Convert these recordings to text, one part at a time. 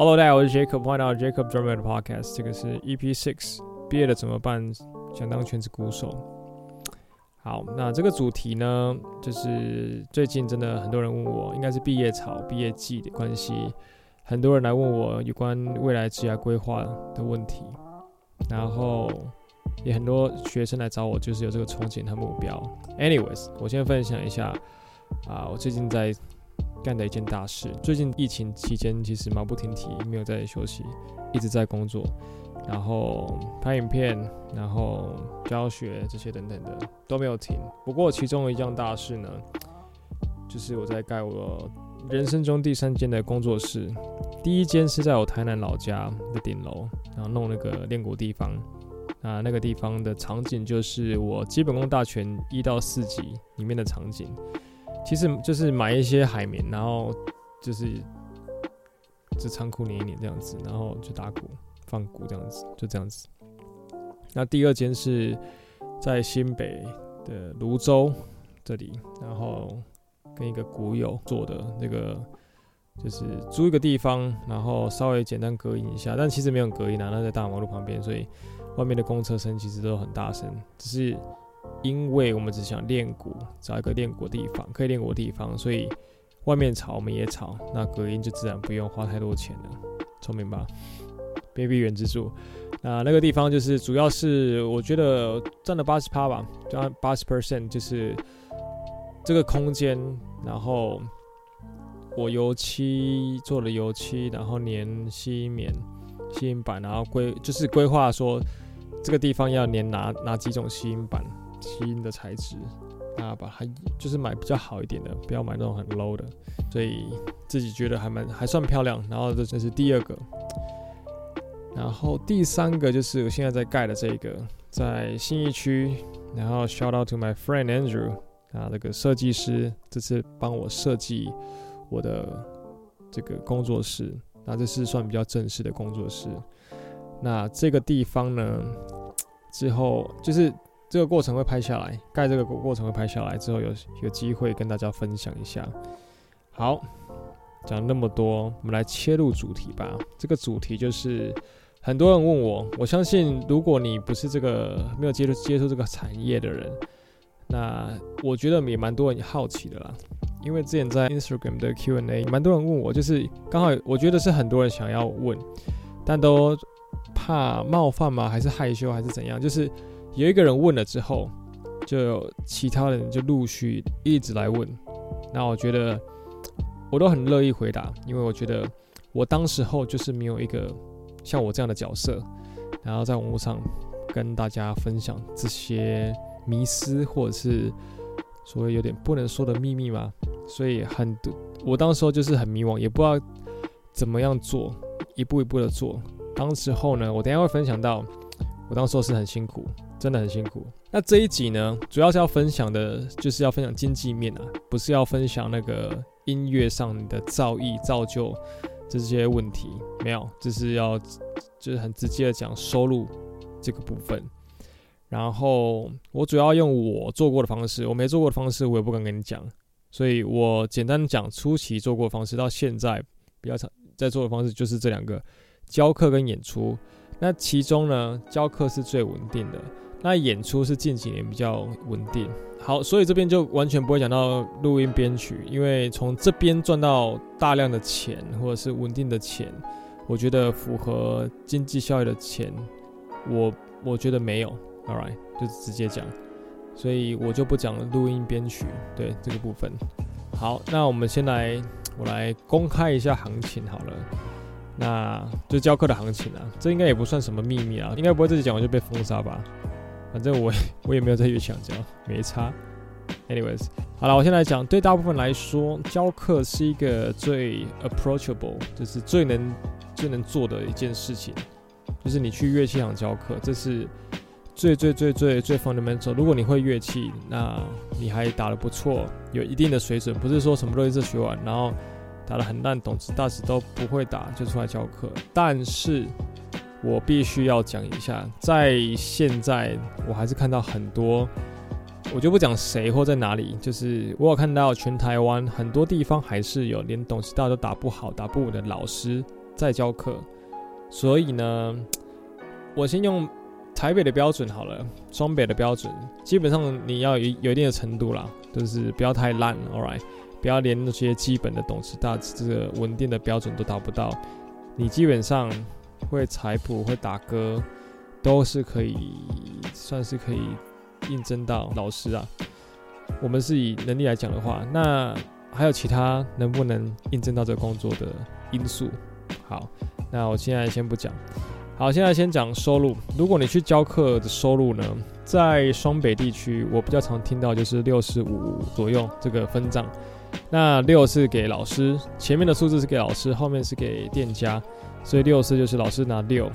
Hello，大家好，我是 Jacob，欢迎来到 Jacob Drummond 的 Podcast。这个是 EP Six，毕业了怎么办？想当全职鼓手。好，那这个主题呢，就是最近真的很多人问我，应该是毕业潮、毕业季的关系，很多人来问我有关未来职业规划的问题，然后也很多学生来找我，就是有这个憧憬和目标。Anyways，我先分享一下啊，我最近在。干的一件大事。最近疫情期间，其实马不停蹄，没有在休息，一直在工作，然后拍影片，然后教学这些等等的都没有停。不过其中一件大事呢，就是我在盖我人生中第三间的工作室。第一间是在我台南老家的顶楼，然后弄那个练鼓地方。啊，那个地方的场景就是我基本功大全一到四级里面的场景。其实就是买一些海绵，然后就是这仓库黏一黏这样子，然后就打鼓放鼓这样子，就这样子。那第二间是在新北的芦洲这里，然后跟一个鼓友做的那个，就是租一个地方，然后稍微简单隔音一下，但其实没有隔音啊，那在大马路旁边，所以外面的公车声其实都很大声，只是。因为我们只想练鼓，找一个练鼓的地方，可以练鼓的地方，所以外面吵我们也吵，那隔音就自然不用花太多钱了，聪明吧？？Baby 原之助。那那个地方就是主要是我觉得占了八十趴吧，占八十 percent 就是这个空间，然后我油漆做了油漆，然后粘吸音棉、吸音板，然后规就是规划说这个地方要粘哪哪几种吸音板。基因的材质，那把它就是买比较好一点的，不要买那种很 low 的，所以自己觉得还蛮还算漂亮。然后这这是第二个，然后第三个就是我现在在盖的这个，在信义区。然后 shout out to my friend Andrew 啊，那个设计师这次帮我设计我的这个工作室，那这是算比较正式的工作室。那这个地方呢，之后就是。这个过程会拍下来，盖这个过程会拍下来之后有有机会跟大家分享一下。好，讲那么多，我们来切入主题吧。这个主题就是很多人问我，我相信如果你不是这个没有接触接触这个产业的人，那我觉得也蛮多人好奇的啦。因为之前在 Instagram 的 Q&A，蛮多人问我，就是刚好我觉得是很多人想要问，但都怕冒犯吗？还是害羞，还是怎样？就是。有一个人问了之后，就有其他人就陆续一直来问。那我觉得我都很乐意回答，因为我觉得我当时候就是没有一个像我这样的角色，然后在网络上跟大家分享这些迷思或者是所谓有点不能说的秘密嘛。所以很多我当时候就是很迷惘，也不知道怎么样做，一步一步的做。当时候呢，我等下会分享到，我当时候是很辛苦。真的很辛苦。那这一集呢，主要是要分享的，就是要分享经济面啊，不是要分享那个音乐上你的造诣造就这些问题，没有，就是要就是很直接的讲收入这个部分。然后我主要用我做过的方式，我没做过的方式我也不敢跟你讲，所以我简单讲初期做过的方式，到现在比较常在做的方式就是这两个教课跟演出。那其中呢，教课是最稳定的。那演出是近几年比较稳定，好，所以这边就完全不会讲到录音编曲，因为从这边赚到大量的钱或者是稳定的钱，我觉得符合经济效益的钱，我我觉得没有，All right，就直接讲，所以我就不讲录音编曲，对这个部分。好，那我们先来，我来公开一下行情好了，那就教课的行情啊，这应该也不算什么秘密啊，应该不会自己讲完就被封杀吧。反正我我也没有在乐器行教，没差。Anyways，好了，我先来讲，对大部分来说，教课是一个最 approachable，就是最能最能做的一件事情。就是你去乐器行教课，这是最最最最最 fundamental。如果你会乐器，那你还打得不错，有一定的水准，不是说什么都一次学完，然后打得很烂，懂词大词都不会打就出来教课。但是我必须要讲一下，在现在我还是看到很多，我就不讲谁或在哪里，就是我有看到全台湾很多地方还是有连董事大都打不好、打不稳的老师在教课，所以呢，我先用台北的标准好了，双北的标准，基本上你要有有一定的程度啦，就是不要太烂，all right，不要连那些基本的懂事大这个稳定的标准都达不到，你基本上会采谱会打歌，都是可以算是可以应征到老师啊。我们是以能力来讲的话，那还有其他能不能应征到这个工作的因素？好，那我现在先不讲。好，现在先讲收入。如果你去教课的收入呢，在双北地区，我比较常听到就是六十五左右这个分账。那六是给老师，前面的数字是给老师，后面是给店家，所以六四就是老师拿六，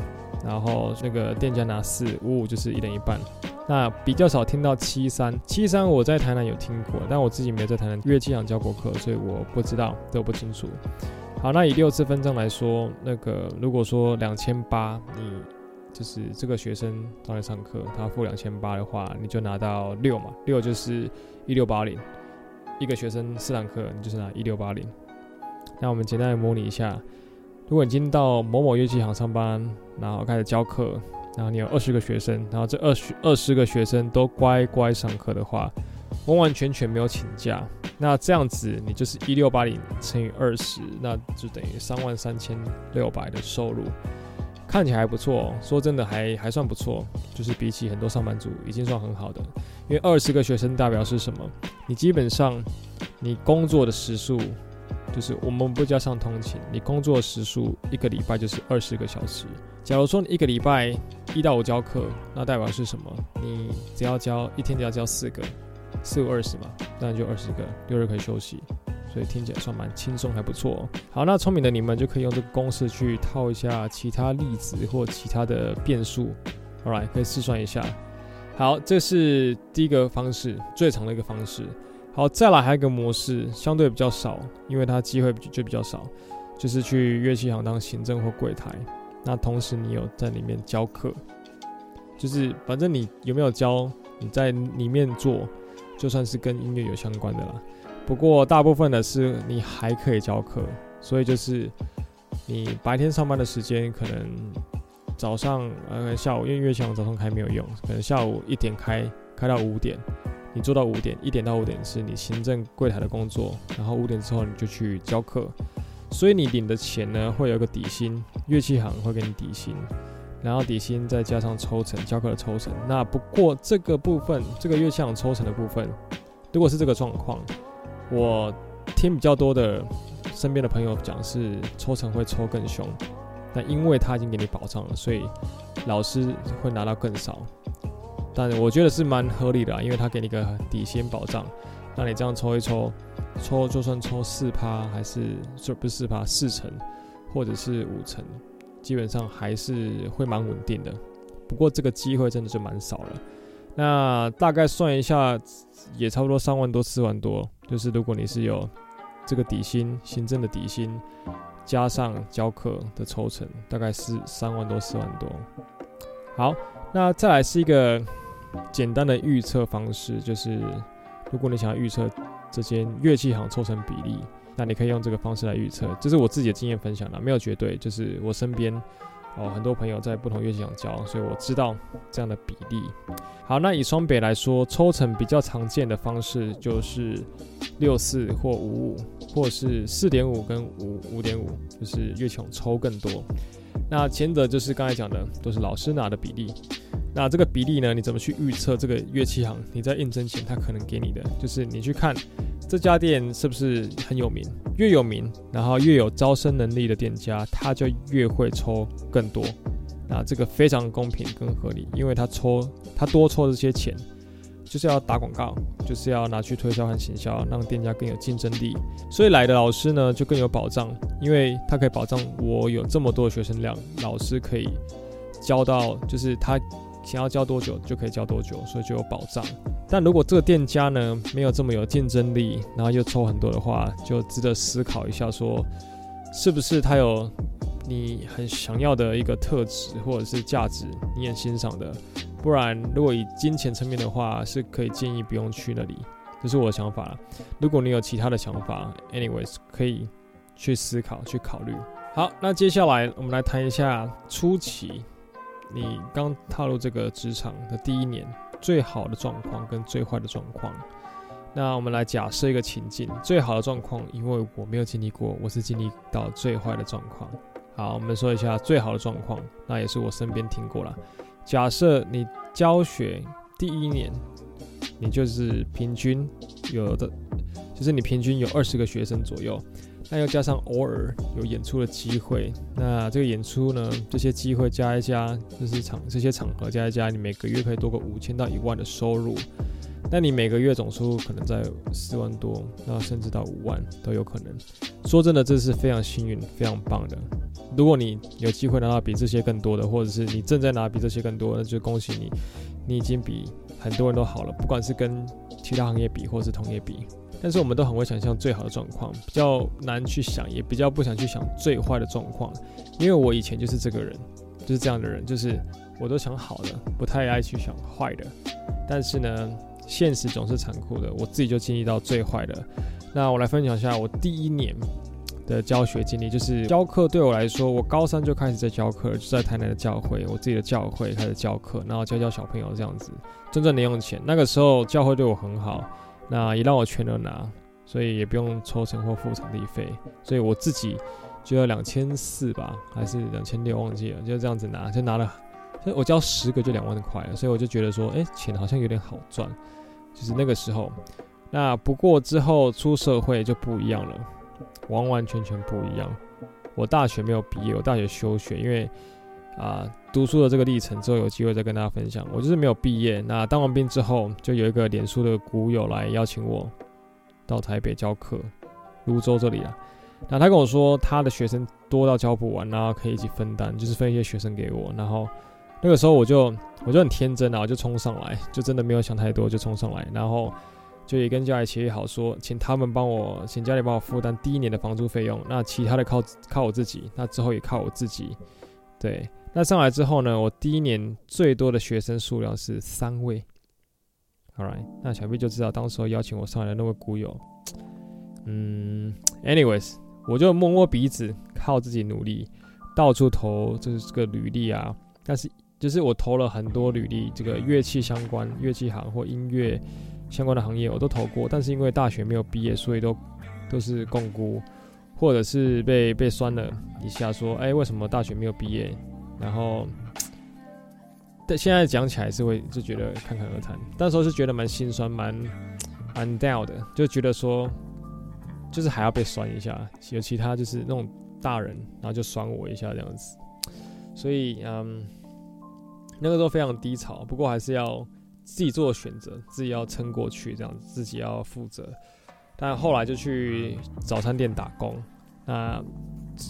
然后那个店家拿四，五五就是一人一半。那比较少听到七三，七三我在台南有听过，但我自己没有在台南乐器行教过课，所以我不知道，都不清楚。好，那以六次分账来说，那个如果说两千八，你就是这个学生找你上课，他付两千八的话，你就拿到六嘛，六就是一六八零，一个学生四堂课，你就是拿一六八零。那我们简单的模拟一下，如果你今天到某某乐器行上班，然后开始教课。然后你有二十个学生，然后这二十二十个学生都乖乖上课的话，完完全全没有请假，那这样子你就是一六八零乘以二十，那就等于三万三千六百的收入，看起来还不错，说真的还还算不错，就是比起很多上班族已经算很好的，因为二十个学生代表是什么？你基本上你工作的时数。就是我们不加上通勤，你工作时数一个礼拜就是二十个小时。假如说你一个礼拜一到五教课，那代表是什么？你只要教一天，只要教四个，四五二十嘛，当然就二十个，六日可以休息，所以听起来算蛮轻松，还不错。好，那聪明的你们就可以用这个公式去套一下其他例子或其他的变数，Alright，可以试算一下。好，这是第一个方式，最长的一个方式。好，再来还有一个模式，相对比较少，因为它机会就比较少，就是去乐器行当行政或柜台。那同时你有在里面教课，就是反正你有没有教，你在里面做，就算是跟音乐有相关的啦。不过大部分的是你还可以教课，所以就是你白天上班的时间可能早上呃下午，因为乐器行早上开没有用，可能下午一点开开到五点。你做到五点，一点到五点是你行政柜台的工作，然后五点之后你就去教课，所以你领的钱呢会有个底薪，乐器行会给你底薪，然后底薪再加上抽成，教课的抽成。那不过这个部分，这个乐器行抽成的部分，如果是这个状况，我听比较多的身边的朋友讲是抽成会抽更凶，但因为他已经给你保障了，所以老师会拿到更少。但我觉得是蛮合理的，因为他给你个底薪保障，那你这样抽一抽，抽就算抽四趴，还是就不是四趴，四成，或者是五成，基本上还是会蛮稳定的。不过这个机会真的是蛮少了。那大概算一下，也差不多三万多、四万多，就是如果你是有这个底薪、行政的底薪，加上教课的抽成，大概是三万多、四万多。好，那再来是一个。简单的预测方式就是，如果你想要预测这间乐器行抽成比例，那你可以用这个方式来预测。这是我自己的经验分享啦，没有绝对。就是我身边哦很多朋友在不同乐器上教，所以我知道这样的比例。好，那以双北来说，抽成比较常见的方式就是六四或五五，或是四点五跟五五点五，就是乐器抽更多。那前者就是刚才讲的，都是老师拿的比例。那这个比例呢？你怎么去预测这个乐器行？你在应征前，他可能给你的就是你去看这家店是不是很有名，越有名，然后越有招生能力的店家，他就越会抽更多。那这个非常公平跟合理，因为他抽他多抽这些钱，就是要打广告，就是要拿去推销和行销，让店家更有竞争力。所以来的老师呢，就更有保障，因为他可以保障我有这么多的学生量，老师可以教到，就是他。想要交多久就可以交多久，所以就有保障。但如果这个店家呢，没有这么有竞争力，然后又抽很多的话，就值得思考一下，说是不是他有你很想要的一个特质或者是价值，你很欣赏的。不然，如果以金钱层面的话，是可以建议不用去那里。这是我的想法。如果你有其他的想法，anyways 可以去思考去考虑。好，那接下来我们来谈一下初期，你刚踏入这个职场的第一年，最好的状况跟最坏的状况。那我们来假设一个情境，最好的状况，因为我没有经历过，我是经历到最坏的状况。好，我们说一下最好的状况，那也是我身边听过了。假设你教学第一年，你就是平均有的，就是你平均有二十个学生左右，那又加上偶尔有演出的机会，那这个演出呢，这些机会加一加，就是场这些场合加一加，你每个月可以多个五千到一万的收入。那你每个月总收入可能在四万多，那甚至到五万都有可能。说真的，这是非常幸运、非常棒的。如果你有机会拿到比这些更多的，或者是你正在拿比这些更多，那就恭喜你，你已经比很多人都好了。不管是跟其他行业比，或是同业比，但是我们都很会想象最好的状况，比较难去想，也比较不想去想最坏的状况。因为我以前就是这个人，就是这样的人，就是我都想好的，不太爱去想坏的。但是呢，现实总是残酷的，我自己就经历到最坏的。那我来分享一下我第一年的教学经历，就是教课对我来说，我高三就开始在教课，就在台南的教会，我自己的教会开始教课，然后教教小朋友这样子，真正零用钱。那个时候教会对我很好，那也让我全额拿，所以也不用抽成或付场地费，所以我自己就要两千四吧，还是两千六，忘记了，就这样子拿，就拿了。所以我交十个就两万块了，所以我就觉得说，哎、钱好像有点好赚，就是那个时候。那不过之后出社会就不一样了，完完全全不一样。我大学没有毕业，我大学休学，因为啊，读书的这个历程之后有机会再跟大家分享。我就是没有毕业。那当完兵之后，就有一个脸书的股友来邀请我到台北教课，泸州这里啊。那他跟我说，他的学生多到教不完，然后可以一起分担，就是分一些学生给我，然后。那个时候我就我就很天真啊，我就冲上来，就真的没有想太多，就冲上来，然后就也跟家里协议好说，请他们帮我，请家里帮我负担第一年的房租费用，那其他的靠靠我自己，那之后也靠我自己。对，那上来之后呢，我第一年最多的学生数量是三位。Alright，那小 B 就知道当时候邀请我上来的那位股友，嗯，anyways，我就摸摸鼻子，靠自己努力，到处投就是这个履历啊，但是。就是我投了很多履历，这个乐器相关、乐器行或音乐相关的行业我都投过，但是因为大学没有毕业，所以都都是摃龟，或者是被被酸了一下，说，哎、为什么大学没有毕业？然后，但现在讲起来是会就觉得侃侃而谈，那时候是觉得蛮心酸、蛮蛮 down 的，就觉得说，就是还要被酸一下，有其他就是那种大人，然后就酸我一下这样子，所以嗯。那个时候非常低潮，不过还是要自己做选择，自己要撑过去，这样子自己要负责。但后来就去早餐店打工，那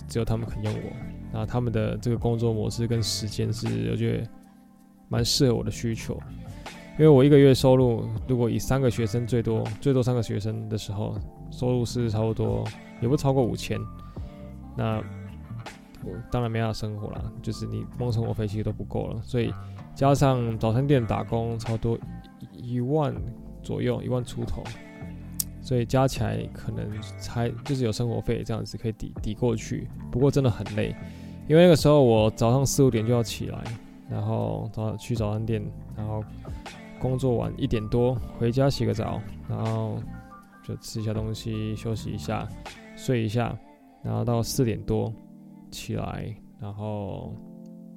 只有他们肯用我，那他们的这个工作模式跟时间是我觉得蛮适合我的需求，因为我一个月收入如果以三个学生最多最多三个学生的时候，收入是差不多也不超过五千，那我。当然没法生活了，就是你光生活费其实都不够了，所以加上早餐店打工，差不多一万左右，一万出头，所以加起来可能才就是有生活费这样子可以抵抵过去。不过真的很累，因为那个时候我早上四五点就要起来，然后早去早餐店，然后工作完一点多回家洗个澡，然后就吃一下东西，休息一下，睡一下，然后到四点多。起来，然后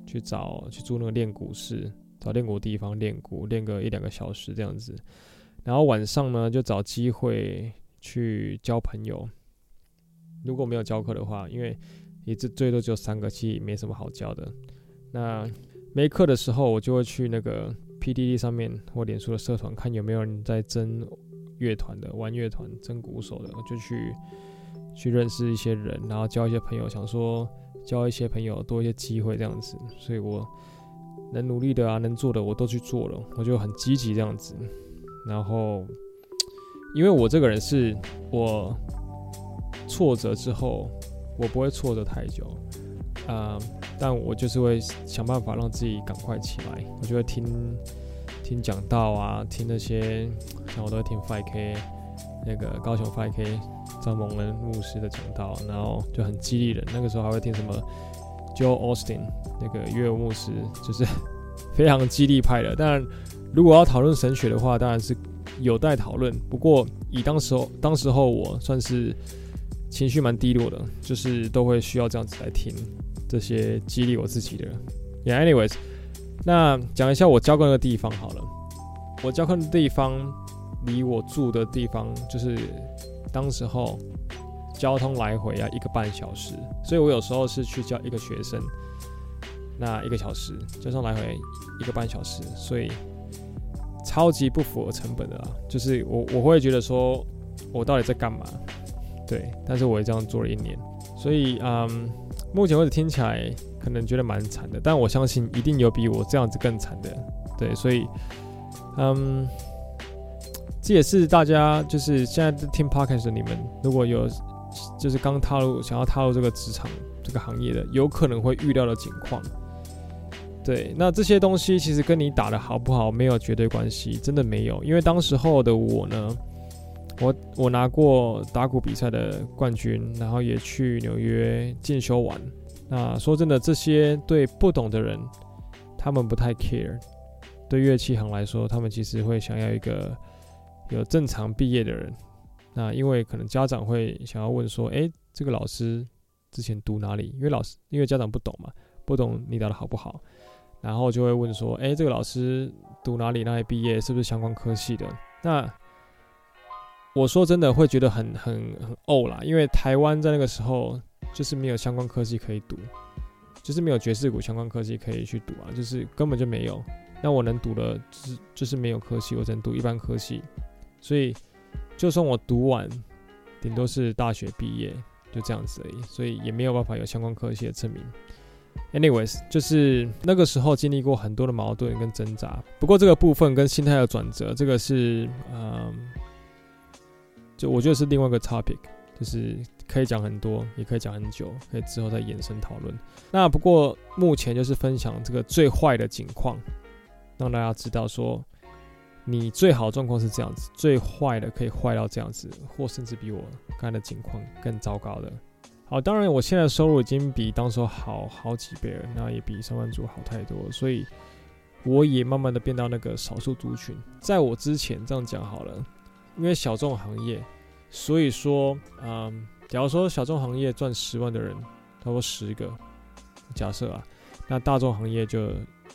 去找去租那个练鼓室，找练鼓地方练鼓，练个一两个小时这样子。然后晚上呢，就找机会去交朋友。如果没有教课的话，因为一次最多只有三个，其实没什么好教的。那没课的时候，我就会去那个 PDD 上面或脸书的社团，看有没有人在争乐团的、玩乐团、争鼓手的，就去去认识一些人，然后交一些朋友，想说。交一些朋友，多一些机会这样子，所以我能努力的啊，能做的我都去做了，我就很积极这样子。然后，因为我这个人是，我挫折之后，我不会挫折太久啊，但我就是会想办法让自己赶快起来。我就会听听讲道啊，听那些像我都会听 5K 那个高雄 5K 张蒙恩牧师的讲道，然后就很激励人。那个时候还会听什么 Joel Osteen 那个约牧师，就是 非常激励派的。但，如果要讨论神学的话，当然是有待讨论。不过以当时候当时候我算是情绪蛮低落的，就是都会需要这样子来听这些激励我自己的。Yeah，anyways，那讲一下我教课的地方好了。我教课的地方离我住的地方就是当时候交通来回要一个半小时，所以我有时候是去教一个学生，那一个小时加上来回一个半小时，所以超级不符合成本的啊。就是我我会觉得说我到底在干嘛？对，但是我也这样做了一年，所以嗯，目前为止听起来可能觉得蛮惨的，但我相信一定有比我这样子更惨的。对，所以。嗯，这也是大家就是现在听 Podcast 的你们，如果有就是刚踏入想要踏入这个职场这个行业的，有可能会遇到的情况。对，那这些东西其实跟你打的好不好没有绝对关系，真的没有。因为当时候的我呢，我我拿过打鼓比赛的冠军，然后也去纽约进修完。那说真的，这些对不懂的人，他们不太 care。对乐器行来说，他们其实会想要一个有正常毕业的人。那因为可能家长会想要问说：“诶，这个老师之前读哪里？”因为老师，因为家长不懂嘛，不懂你打的好不好，然后就会问说：“诶，这个老师读哪里？哪里毕业？是不是相关科系的？”那我说真的会觉得很很很呕啦，因为台湾在那个时候就是没有相关科系可以读，就是没有爵士鼓相关科系可以去读啊，就是根本就没有。那我能读的，就是就是没有科系，我只能读一般科系，所以就算我读完，顶多是大学毕业，就这样子而已，所以也没有办法有相关科系的证明。Anyways，就是那个时候经历过很多的矛盾跟挣扎，不过这个部分跟心态的转折，这个是，嗯，就我觉得是另外一个 topic，就是可以讲很多，也可以讲很久，可以之后再延伸讨论。那不过目前就是分享这个最坏的情况。让大家知道说，你最好状况是这样子，最坏的可以坏到这样子，或甚至比我刚才的情况更糟糕的。好，当然我现在收入已经比当时好好几倍了，那也比上班族好太多，所以我也慢慢的变到那个少数族群。在我之前这样讲好了，因为小众行业，所以说，嗯，假如说小众行业赚十万的人，差不多十个，假设啊，那大众行业就。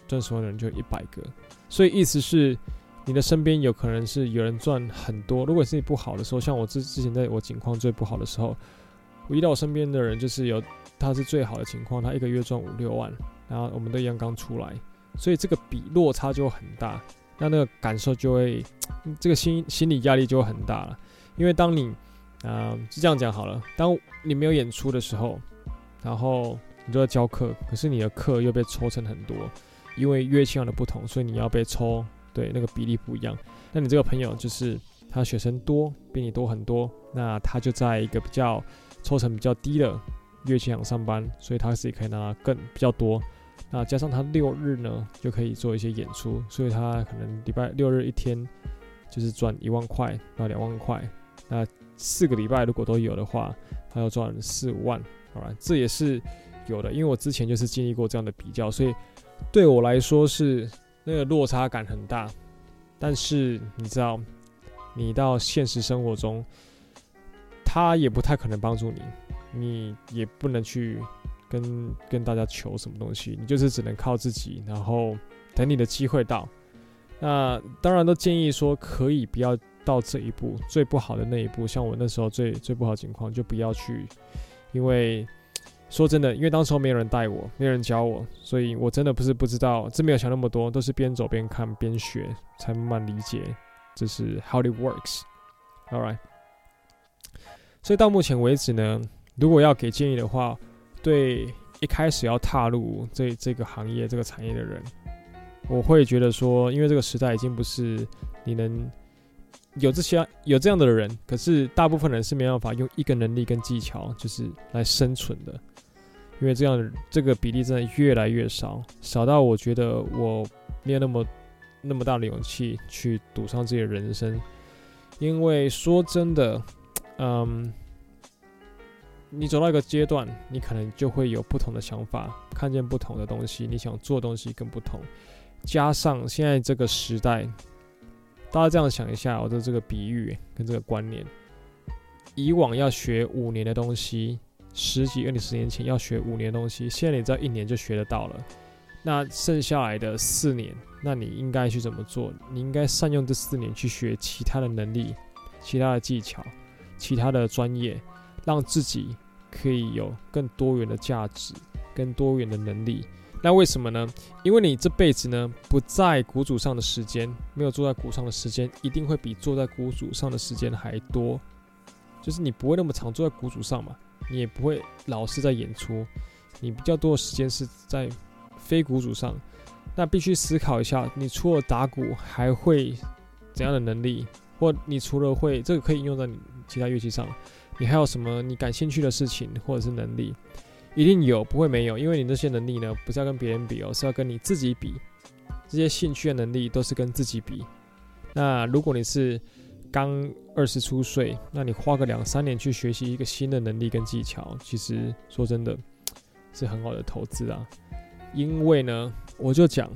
赚十万的人就一百个，所以意思是，你的身边有可能是有人赚很多。如果是你不好的时候，像我之之前在我境况最不好的时候，我遇到我身边的人就是有他是最好的情况，他一个月赚五六万，然后我们都一样刚出来，所以这个比落差就很大，那那个感受就会，这个心心理压力就会很大了。因为当你啊、呃，是这样讲好了，当你没有演出的时候，然后你就在教课，可是你的课又被抽成很多。因为乐器上的不同，所以你要被抽，对，那个比例不一样。那你这个朋友就是他学生多，比你多很多，那他就在一个比较抽成比较低的乐器行上班，所以他自己可以拿更比较多。那加上他六日呢，就可以做一些演出，所以他可能礼拜六日一天就是赚一万块到两万块。那四个礼拜如果都有的话，他要赚四五万，好吧，这也是有的。因为我之前就是经历过这样的比较，所以。对我来说是那个落差感很大，但是你知道，你到现实生活中，他也不太可能帮助你，你也不能去跟跟大家求什么东西，你就是只能靠自己，然后等你的机会到。那当然都建议说，可以不要到这一步，最不好的那一步，像我那时候最最不好情况，就不要去，因为。说真的，因为当时候没有人带我，没有人教我，所以我真的不是不知道，真没有想那么多，都是边走边看边学，才慢慢理解这是 how it works。All right. 所以到目前为止呢，如果要给建议的话，对一开始要踏入这这个行业、这个产业的人，我会觉得说，因为这个时代已经不是你能。有这些有这样的人，可是大部分人是没办法用一个能力跟技巧，就是来生存的，因为这样这个比例真的越来越少，少到我觉得我没有那么那么大的勇气去赌上自己的人生。因为说真的，嗯，你走到一个阶段，你可能就会有不同的想法，看见不同的东西，你想做东西更不同。加上现在这个时代，大家这样想一下，我的这个比喻跟这个观念，以往要学五年的东西，十几、二十年前要学五年的东西，现在你只要一年就学得到了。那剩下来的四年，那你应该去怎么做？你应该善用这四年去学其他的能力、其他的技巧、其他的专业，让自己可以有更多元的价值、更多元的能力。那为什么呢？因为你这辈子呢，不在鼓组上的时间，没有坐在鼓上的时间，一定会比坐在鼓组上的时间还多。就是你不会那么常坐在鼓组上嘛，你也不会老是在演出，你比较多的时间是在非鼓组上。那必须思考一下，你除了打鼓，还会怎样的能力？或你除了会这个可以应用在你其他乐器上，你还有什么你感兴趣的事情或者是能力？一定有，不会没有，因为你这些能力呢，不是要跟别人比哦，是要跟你自己比。这些兴趣的能力都是跟自己比。那如果你是刚二十出岁，那你花个两三年去学习一个新的能力跟技巧，其实说真的，是很好的投资啊。因为呢，我就讲，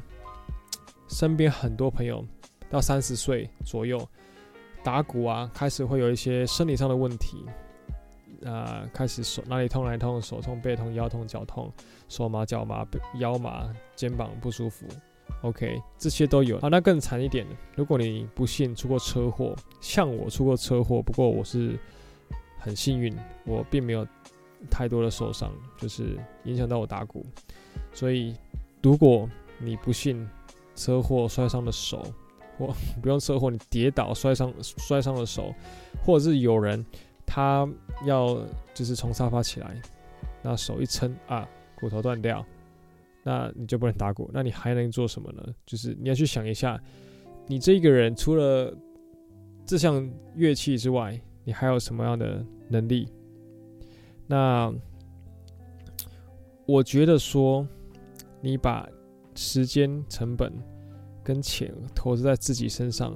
身边很多朋友到三十岁左右打鼓啊，开始会有一些生理上的问题。啊、开始手哪里痛哪里痛，手痛背痛腰痛脚痛，手麻脚麻腰麻肩膀不舒服，OK，这些都有。好，那更惨一点，如果你不幸出过车祸，像我出过车祸，不过我是很幸运，我并没有太多的受伤，就是影响到我打鼓。所以，如果你不幸车祸摔伤了手，或 不用车祸，你跌倒摔伤摔伤了手，或者是有人。他要就是从沙发起来，那手一撑啊，骨头断掉，那你就不能打鼓，那你还能做什么呢？就是你要去想一下，你这个人除了这项乐器之外，你还有什么样的能力？那我觉得说，你把时间成本跟钱投资在自己身上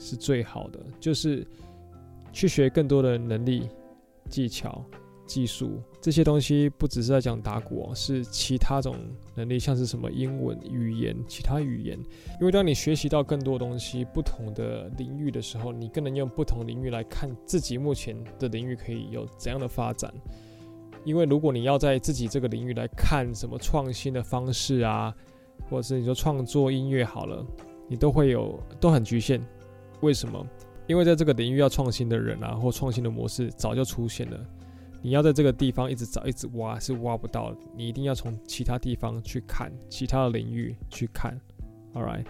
是最好的，就是。去学更多的能力、技巧、技术这些东西，不只是在讲打鼓哦，是其他种能力，像是什么英文语言、其他语言。因为当你学习到更多东西、不同的领域的时候，你更能用不同领域来看自己目前的领域可以有怎样的发展。因为如果你要在自己这个领域来看什么创新的方式啊，或者是你说创作音乐好了，你都会有都很局限。为什么？因为在这个领域要创新的人啊，或创新的模式早就出现了，你要在这个地方一直找、一直挖是挖不到的。你一定要从其他地方去看，其他的领域去看。All right，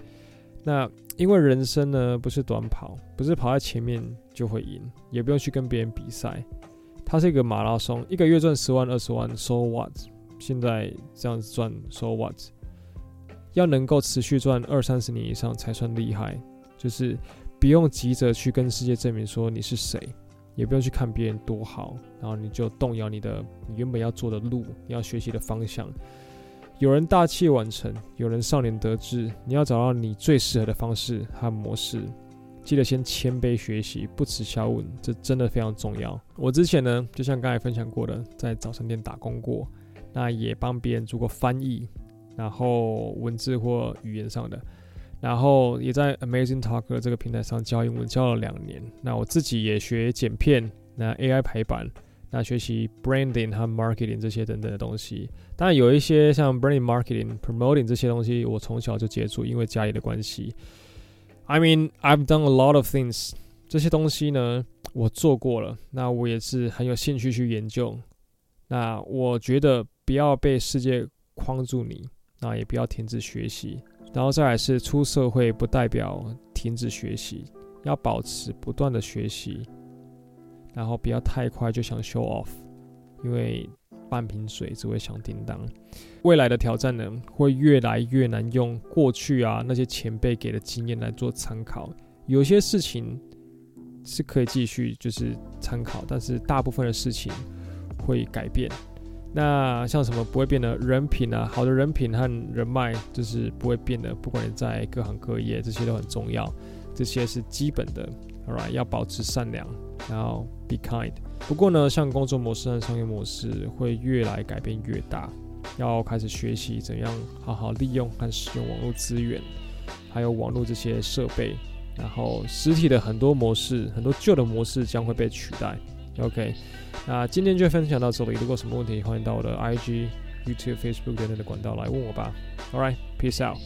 那因为人生呢不是短跑，不是跑在前面就会赢，也不用去跟别人比赛。它是一个马拉松，一个月赚十万、二十万，so what？现在这样子赚，so what？要能够持续赚二三十年以上才算厉害，就是。不用急着去跟世界证明说你是谁，也不用去看别人多好，然后你就动摇你的你原本要做的路，你要学习的方向。有人大器晚成，有人少年得志，你要找到你最适合的方式和模式。记得先谦卑学习，不耻下问，这真的非常重要。我之前呢，就像刚才分享过的，在早餐店打工过，那也帮别人做过翻译，然后文字或语言上的。然后也在 Amazing Talker 这个平台上教英文，教了两年。那我自己也学剪片，那 AI 排版，那学习 Branding 和 Marketing 这些等等的东西。当然有一些像 Branding、Marketing、Promoting 这些东西，我从小就接触，因为家里的关系。I mean I've done a lot of things。这些东西呢，我做过了。那我也是很有兴趣去研究。那我觉得不要被世界框住你，那也不要停止学习。然后再来是出社会不代表停止学习，要保持不断的学习，然后不要太快就想 show off，因为半瓶水只会响叮当。未来的挑战呢，会越来越难用过去啊那些前辈给的经验来做参考，有些事情是可以继续就是参考，但是大部分的事情会改变。那像什么不会变的人品啊，好的人品和人脉就是不会变的，不管你在各行各业，这些都很重要，这些是基本的。，Alright，要保持善良，然后 be kind。不过呢，像工作模式和商业模式会越来改变越大，要开始学习怎样好好利用和使用网络资源，还有网络这些设备。然后实体的很多模式，很多旧的模式将会被取代。OK，那今天就分享到这里。如果什么问题，欢迎到我的 IG、YouTube、Facebook 等等的管道来问我吧。All right, peace out。